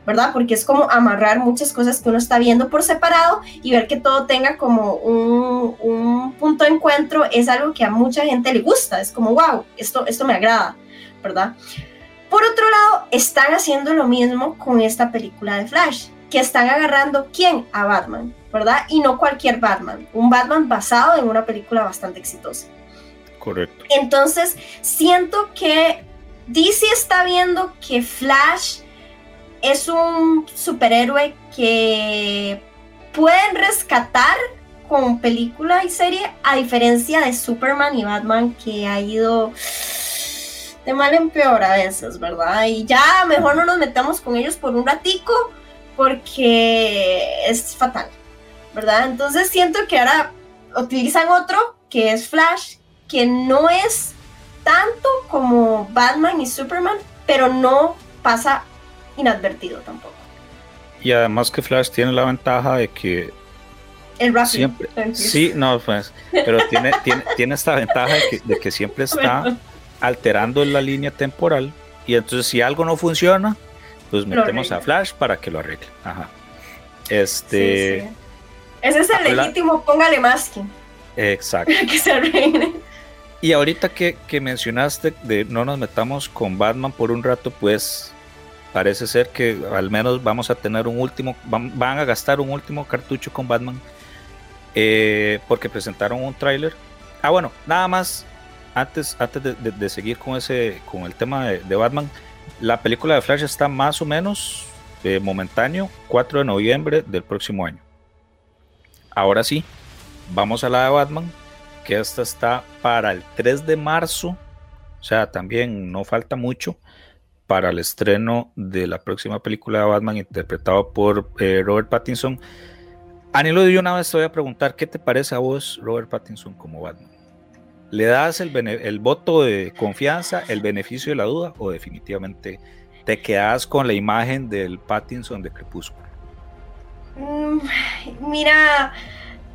¿Verdad? Porque es como amarrar muchas cosas que uno está viendo por separado y ver que todo tenga como un, un, punto de encuentro es algo que a mucha gente le gusta, es como, wow, esto, esto me agrada, ¿verdad? Por otro lado, están haciendo lo mismo con esta película de Flash, que están agarrando quién? A Batman, ¿verdad? Y no cualquier Batman, un Batman basado en una película bastante exitosa. Correcto. Entonces, siento que DC está viendo que Flash es un superhéroe que pueden rescatar con película y serie, a diferencia de Superman y Batman, que ha ido de mal en peor a veces, ¿verdad? Y ya mejor no nos metamos con ellos por un ratico, porque es fatal, ¿verdad? Entonces siento que ahora utilizan otro, que es Flash, que no es tanto como Batman y Superman, pero no pasa inadvertido tampoco. Y además que Flash tiene la ventaja de que el rápido. Siempre, sí, no, pues, pero tiene, tiene, tiene esta ventaja de que, de que siempre está bueno. alterando la línea temporal y entonces si algo no funciona, pues metemos a Flash para que lo arregle. Ajá. Este. Sí, sí. Ese es el habla... legítimo, póngale masking. Exacto. Para que se arregle. Y ahorita que, que mencionaste de no nos metamos con Batman por un rato, pues parece ser que al menos vamos a tener un último, van, a gastar un último cartucho con Batman, eh, porque presentaron un tráiler. Ah, bueno, nada más, antes, antes de, seguir con, ese, con el tema de, de, Batman, la película de Flash está más o menos eh, momentáneo, 4 de noviembre del próximo año. Ahora sí, vamos a la de Batman, que esta está para el 3 de marzo, o sea, también no falta mucho para el estreno de la próxima película de Batman interpretado por eh, Robert Pattinson. Anilo, de una vez te voy a preguntar, ¿qué te parece a vos Robert Pattinson como Batman? ¿Le das el, voto de confianza, el beneficio de la duda o definitivamente te quedas con la imagen del Pattinson de Crepúsculo? Mm, mira,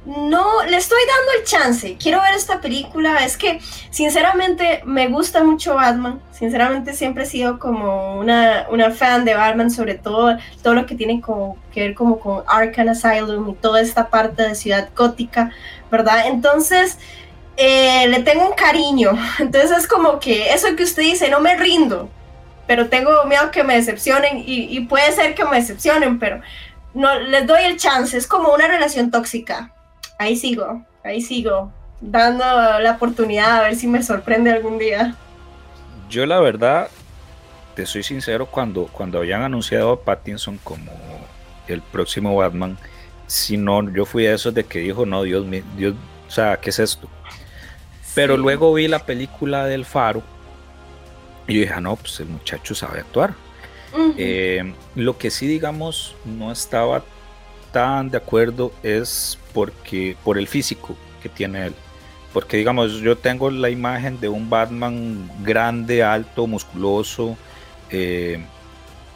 no, le estoy dando el chance. Quiero ver esta película. Es que, sinceramente, me gusta mucho Batman. Sinceramente, siempre he sido como una, una fan de Batman, sobre todo todo lo que tiene como, que ver como con Arkham Asylum y toda esta parte de Ciudad Gótica, ¿verdad? Entonces, eh, le tengo un cariño. Entonces, es como que eso que usted dice, no me rindo, pero tengo miedo que me decepcionen y, puede ser que me decepcionen, pero no les doy el chance. Es como una relación tóxica ahí sigo, ahí sigo, dando la oportunidad a ver si me sorprende algún día. Yo la verdad, te soy sincero, cuando, cuando habían anunciado a Pattinson como el próximo Batman, si no, yo fui a esos de que dijo, no, Dios mío, Dios, o sea, ¿qué es esto? Pero sí. luego vi la película del Faro y dije, ah, no, pues el muchacho sabe actuar. Uh -huh. eh, lo que sí, digamos, no estaba tan de acuerdo es porque por el físico que tiene él. Porque digamos, yo tengo la imagen de un Batman grande, alto, musculoso, eh,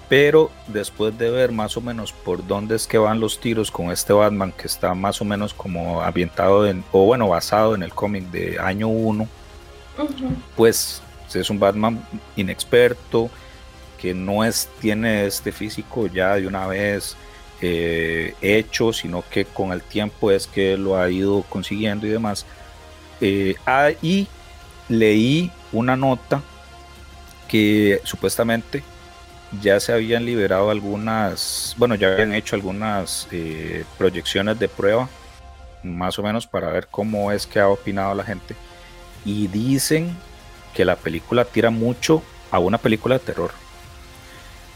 pero después de ver más o menos por dónde es que van los tiros con este Batman que está más o menos como ambientado en, o bueno, basado en el cómic de año 1, uh -huh. pues es un Batman inexperto, que no es, tiene este físico ya de una vez eh, hecho, sino que con el tiempo es que lo ha ido consiguiendo y demás. Eh, ahí leí una nota que supuestamente ya se habían liberado algunas, bueno, ya habían hecho algunas eh, proyecciones de prueba, más o menos para ver cómo es que ha opinado la gente. Y dicen que la película tira mucho a una película de terror.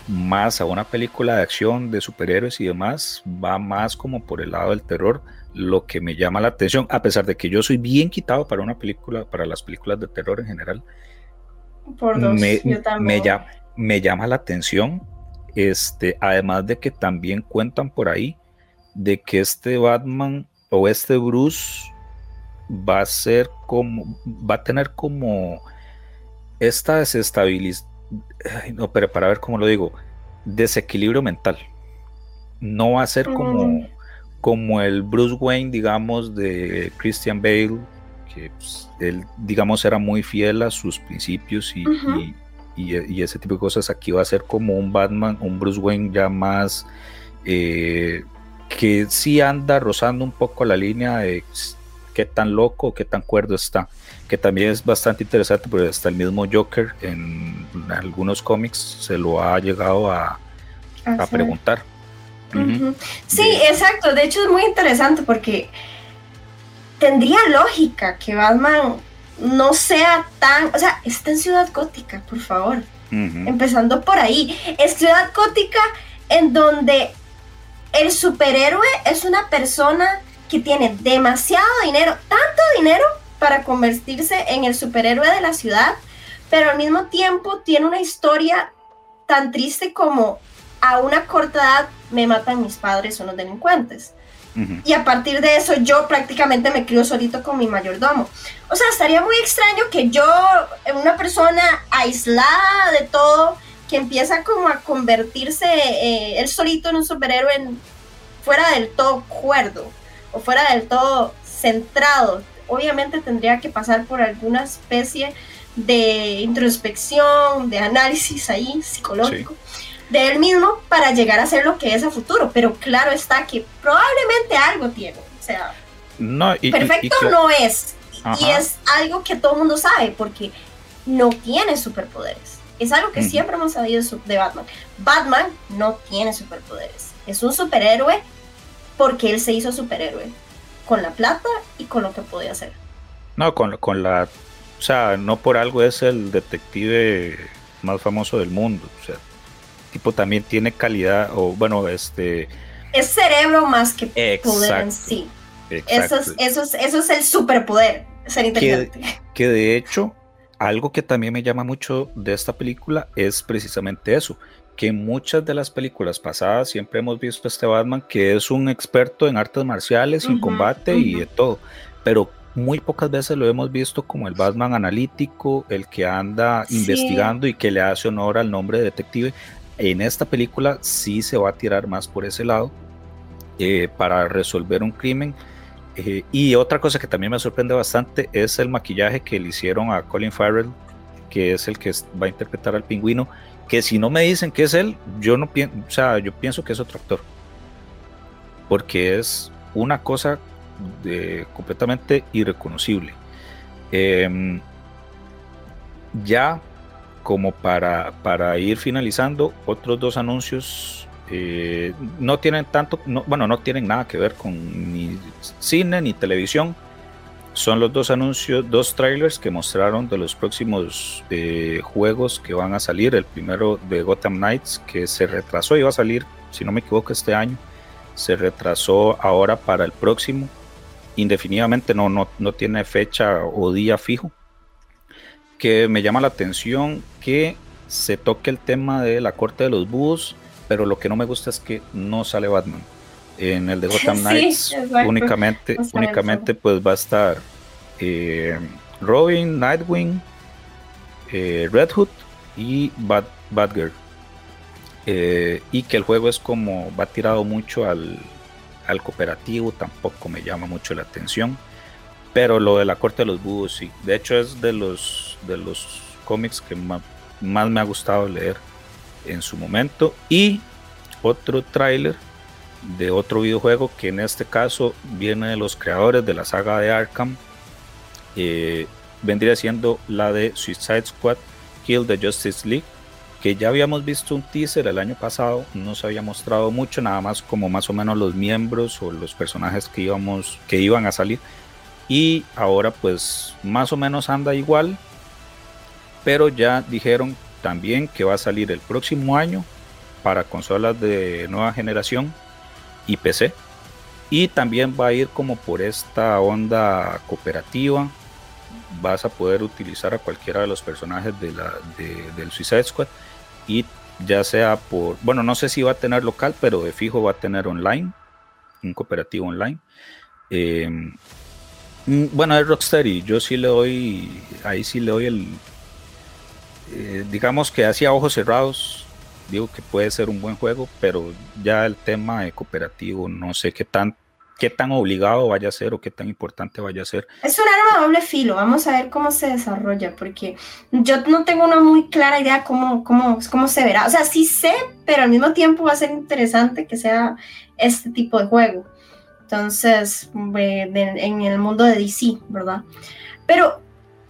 Más a una película de acción de superhéroes y demás, va más como por el lado del terror, lo que me llama la atención, a pesar de que yo soy bien quitado para una película, para las películas de terror en general. Por dos, me, yo también. me llama, me llama la atención, este, además de que también cuentan por ahí de que este Batman o este Bruce va a ser como, va a tener como esta no, pero para ver cómo lo digo, desequilibrio mental. No va a ser como, Mm. como el Bruce Wayne, digamos, de Christian Bale, que pues, él, digamos, era muy fiel a sus principios y, y- y- y ese tipo de cosas. Aquí va a ser como un Batman, un Bruce Wayne ya más eh, que sí anda rozando un poco la línea de qué tan loco, qué tan cuerdo está, que también es bastante interesante porque hasta el mismo Joker en algunos cómics se lo ha llegado a, a preguntar. Sí, De- exacto. De hecho, es muy interesante porque tendría lógica que Batman no sea tan. O sea, está en Ciudad Gótica, por favor. Empezando por ahí. Es Ciudad Gótica en donde el superhéroe es una persona que tiene demasiado dinero, tanto dinero para convertirse en el superhéroe de la ciudad, pero al mismo tiempo tiene una historia tan triste como a una corta edad me matan mis padres unos delincuentes. Ujú. Y a partir de eso yo prácticamente me crío solito con mi mayordomo. O sea, estaría muy extraño que yo, una persona aislada de todo, que empieza como a convertirse eh, él solito en un superhéroe en- fuera del todo cuerdo o fuera del todo centrado. Obviamente tendría que pasar por alguna especie de introspección, de análisis ahí psicológico de él mismo para llegar a ser lo que es a futuro. Pero claro está que probablemente algo tiene. O sea, No, y- y- y perfecto no es. Y es algo que todo el mundo sabe porque no tiene superpoderes. Es algo que siempre hemos sabido de Batman. Batman no tiene superpoderes. Es un superhéroe porque él se hizo superhéroe. Con la plata y con lo que podía hacer. No, con, con la. O sea, no por algo es el detective más famoso del mundo. O sea, tipo también tiene calidad, o bueno, este. Es cerebro más que poder en Exacto. sí. Eso es, eso, es, eso es el superpoder, ser inteligente. Que de hecho, algo que también me llama mucho de esta película es precisamente eso. Que en muchas de las películas pasadas siempre hemos visto a este Batman que es un experto en artes marciales, en combate y de todo. Pero muy pocas veces lo hemos visto como el Batman analítico, el que anda Sí. investigando y que le hace honor al nombre de detective. En esta película sí se va a tirar más por ese lado eh, para resolver un crimen. Eh, y otra cosa que también me sorprende bastante es el maquillaje que le hicieron a Colin Farrell, que es el que va a interpretar al pingüino, que si no me dicen que es él, yo no pienso, o sea, yo pienso que es otro actor. Porque es una cosa completamente irreconocible. Em, ya como para, para ir finalizando, otros dos anuncios eh, no tienen tanto, no- bueno, no tienen nada que ver con ni cine ni televisión. Son los dos anuncios, dos trailers que mostraron de los próximos eh, juegos que van a salir. El primero de Gotham Knights, que se retrasó, iba a salir, si no me equivoco, este año. Se retrasó ahora para el próximo. Indefinidamente no, no, no tiene fecha o día fijo. Que me llama la atención que se toque el tema de la corte de los búhos, pero lo que no me gusta es que no sale Batman. En el de Gotham Knights únicamente, No únicamente pues va a estar eh, Robin, Nightwing, eh, Red Hood y Bat, Batgirl. Eh, y que el juego es como va tirado mucho al, al cooperativo, tampoco me llama mucho la atención. Pero lo de la corte de los búhos, sí. De hecho, es de los, de los cómics que ma- más, me ha gustado leer en su momento. Y otro tráiler de otro videojuego que en este caso viene de los creadores de la saga de Arkham. eh, vendría siendo la de Suicide Squad Kill the Justice League. Que ya habíamos visto un teaser el año pasado, no se había mostrado mucho, nada más como más o menos los miembros o los personajes que, íbamos, que iban a salir y ahora pues más o menos anda igual pero ya dijeron también que va a salir el próximo año para consolas de nueva generación y PC. Y también va a ir como por esta onda cooperativa. Vas a poder utilizar a cualquiera de los personajes de la, del Suicide Squad. Y ya sea por, bueno, no sé si va a tener local, pero de fijo va a tener online, un cooperativo online. Em, mm, bueno, es Rocksteady, yo sí le doy, ahí sí le doy el, eh, digamos que hacia ojos cerrados, digo que puede ser un buen juego, pero ya el tema de cooperativo, no sé qué tan, qué tan obligado vaya a ser o qué tan importante vaya a ser. Es un arma doble filo, vamos a ver cómo se desarrolla, porque yo no tengo una muy clara idea cómo, cómo, cómo se verá. O sea, sí sé, pero al mismo tiempo va a ser interesante que sea este tipo de juego. Entonces, en el mundo de DC, ¿verdad? Pero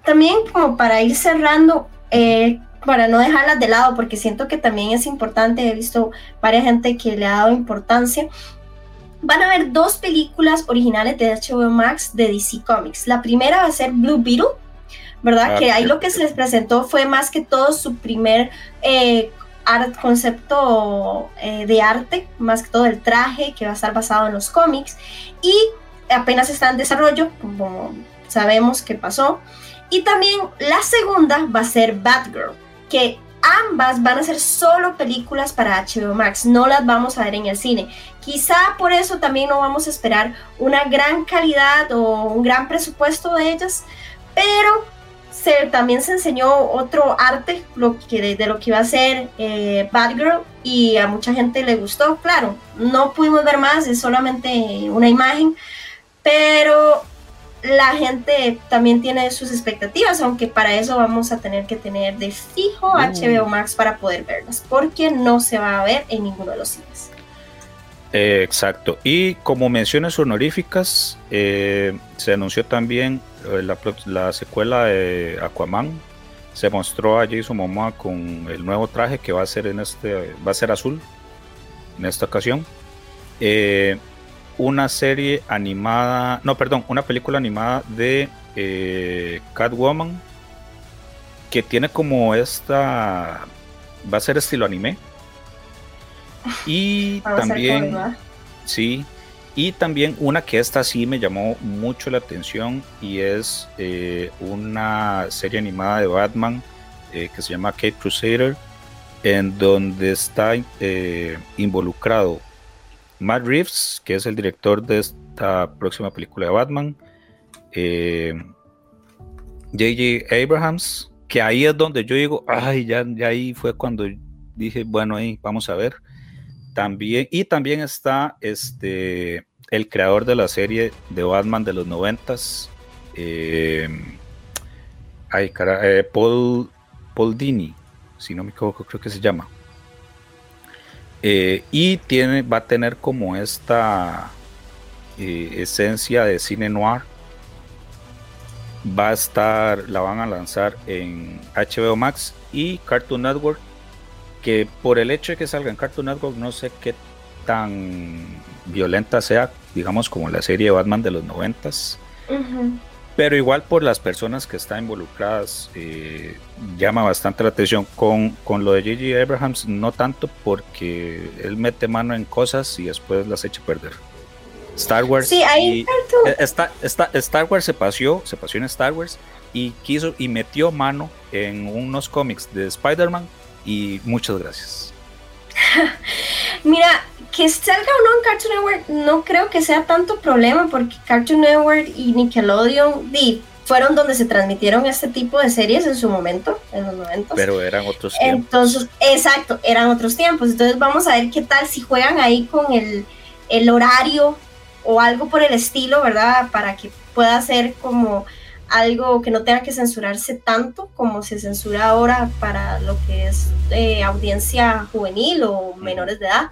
también como para ir cerrando, eh, para no dejarlas de lado, porque siento que también es importante, he visto varias gente que le ha dado importancia. Van a haber dos películas originales de HBO Max de DC Comics. La primera va a ser Blue Beetle, ¿verdad? Ah, que ahí lo que se les presentó fue más que todo su primer eh, art, concepto eh, de arte, más que todo el traje que va a estar basado en los cómics y apenas está en desarrollo, como sabemos que pasó. Y también la segunda va a ser Batgirl, que ambas van a ser solo películas para HBO Max, no las vamos a ver en el cine. Quizá por eso también no vamos a esperar una gran calidad o un gran presupuesto de ellas, pero también se enseñó otro arte lo que, de, lo que iba a ser eh, Bad Girl y a mucha gente le gustó, claro, no pudimos ver más, es solamente una imagen, pero la gente también tiene sus expectativas, aunque para eso vamos a tener que tener de fijo HBO uh. Max para poder verlas, porque no se va a ver en ninguno de los cines. Eh, exacto. Y como menciones honoríficas, eh, se anunció también eh, la, secuela de Aquaman. Se mostró a Jason Momoa con el nuevo traje que va a ser en este, va a ser azul en esta ocasión. Una serie animada, no, perdón, una película animada de Catwoman que tiene como esta, va a ser estilo anime. Y también, sí, y también una que esta sí me llamó mucho la atención y es eh, una serie animada de Batman eh, que se llama Kate Crusader, en donde está eh, involucrado Matt Reeves, que es el director de esta próxima película de Batman, J.J. Abrahams, que ahí es donde yo digo, ay, ya, ahí fue cuando dije, bueno, ahí vamos a ver. También, y también está este, el creador de la serie de Batman de los noventas, eh, eh, Paul, Paul Dini, si no me equivoco, creo que se llama. Eh, y tiene, va a tener como esta esencia de cine noir. Va a estar, la van a lanzar en HBO Max y Cartoon Network que por el hecho de que salga en Cartoon Network no sé qué tan violenta sea, digamos como la serie Batman de los noventas. Pero igual por las personas que están involucradas eh, llama bastante la atención. Con, con lo de J.J. Abrahams no tanto porque él mete mano en cosas y después las echa a perder. Star Wars. Sí, ahí está, Star Wars se paseó, se paseó en Star Wars y quiso y metió mano en unos cómics de Spider-Man y muchas gracias. Mira, que salga o no en Cartoon Network no creo que sea tanto problema porque Cartoon Network y Nickelodeon fueron donde se transmitieron este tipo de series en su momento, en los 90. Pero eran otros tiempos. Entonces, exacto, eran otros tiempos. Entonces vamos a ver qué tal si juegan ahí con el, el horario o algo por el estilo, ¿verdad? Para que pueda ser como algo que no tenga que censurarse tanto como se censura ahora para lo que es eh, audiencia juvenil o menores de edad.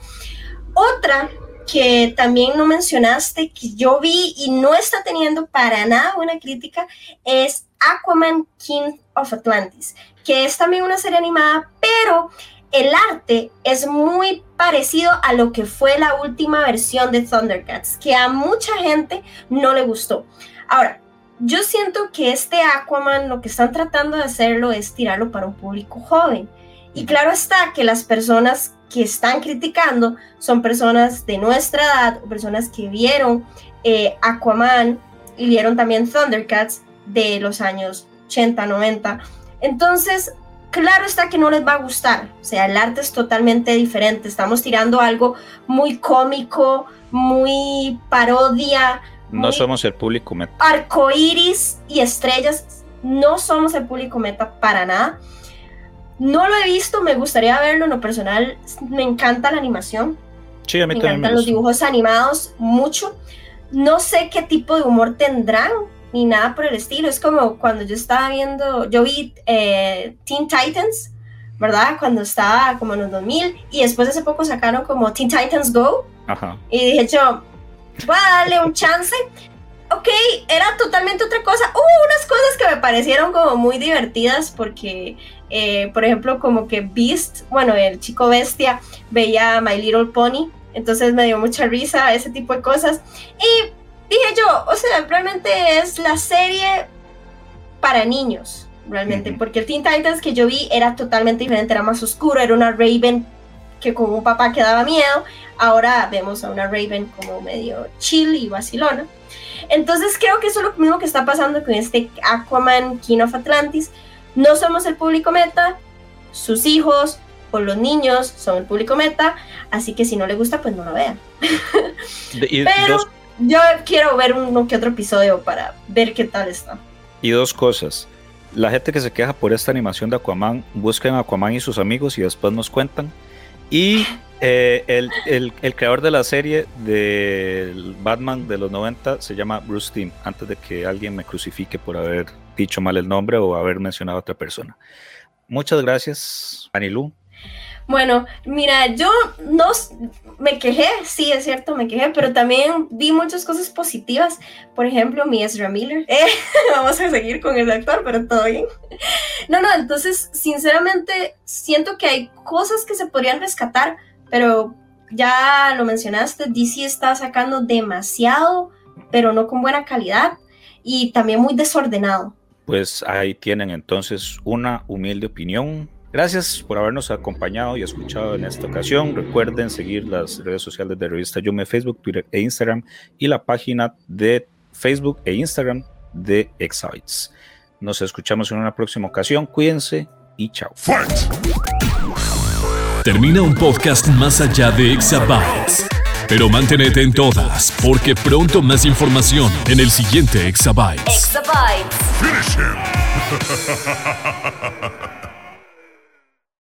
Otra que también no mencionaste, que yo vi y no está teniendo para nada buena crítica, es Aquaman King of Atlantis, que es también una serie animada, pero el arte es muy parecido a lo que fue la última versión de Thundercats, que a mucha gente no le gustó. Ahora, yo siento que este Aquaman lo que están tratando de hacerlo es tirarlo para un público joven. Y claro está que las personas que están criticando son personas de nuestra edad, personas que vieron eh, Aquaman y vieron también Thundercats de los años 80, 90. Entonces, claro está que no les va a gustar. O sea, el arte es totalmente diferente. Estamos tirando algo muy cómico, muy parodia. No somos el público meta. Arcoiris y estrellas. No somos el público meta para nada. No lo he visto, me gustaría verlo en lo personal. Me encanta la animación. Sí, a mí me también encantan los dibujos animados mucho. No sé qué tipo de humor tendrán ni nada por el estilo. Es como cuando yo estaba viendo, yo vi eh, Teen Titans, ¿verdad? Cuando estaba como en los 2000 y después hace poco sacaron como Teen Titans Go. Ajá. Y dije yo, voy a darle un chance. Ok, era totalmente otra cosa. Hubo unas cosas que me parecieron como muy divertidas porque, eh, por ejemplo, como que Beast, bueno, el chico bestia, veía My Little Pony. Entonces me dio mucha risa ese tipo de cosas. Y dije yo, o sea, realmente es la serie para niños, realmente, porque el Teen Titans que yo vi era totalmente diferente, era más oscuro, era una Raven que con un papá que daba miedo, ahora vemos a una Raven como medio chill y vacilona. Entonces creo que eso es lo mismo que está pasando con este Aquaman King of Atlantis. No somos el público meta, sus hijos o los niños son el público meta, así que si no le gusta, pues no lo vean. Pero yo quiero ver uno que otro episodio para ver qué tal está. Y dos cosas. La gente que se queja por esta animación de Aquaman, busquen a Aquaman y sus amigos y después nos cuentan. Y eh, el, el, creador de la serie de Batman de los 90 se llama Bruce Timm, antes de que alguien me crucifique por haber dicho mal el nombre o haber mencionado a otra persona. Muchas gracias, Anilú. Bueno, mira, yo no me quejé, sí, es cierto, me quejé, pero también vi muchas cosas positivas. Por ejemplo, mi Ezra Miller. Eh, vamos a seguir con el actor, pero todo bien. No, no, entonces, sinceramente, siento que hay cosas que se podrían rescatar, pero ya lo mencionaste, DC está sacando demasiado, pero no con buena calidad y también muy desordenado. Pues ahí tienen entonces una humilde opinión Gracias por habernos acompañado y escuchado en esta ocasión. Recuerden seguir las redes sociales de Revista Yume, Facebook, Twitter e Instagram y la página de Facebook e Instagram de Excites. Nos escuchamos en una próxima ocasión. Cuídense y chao. Termina un podcast más allá de Exabytes. Pero manténete en todas, porque pronto más información en el siguiente Exabytes. Exabytes. Finish him.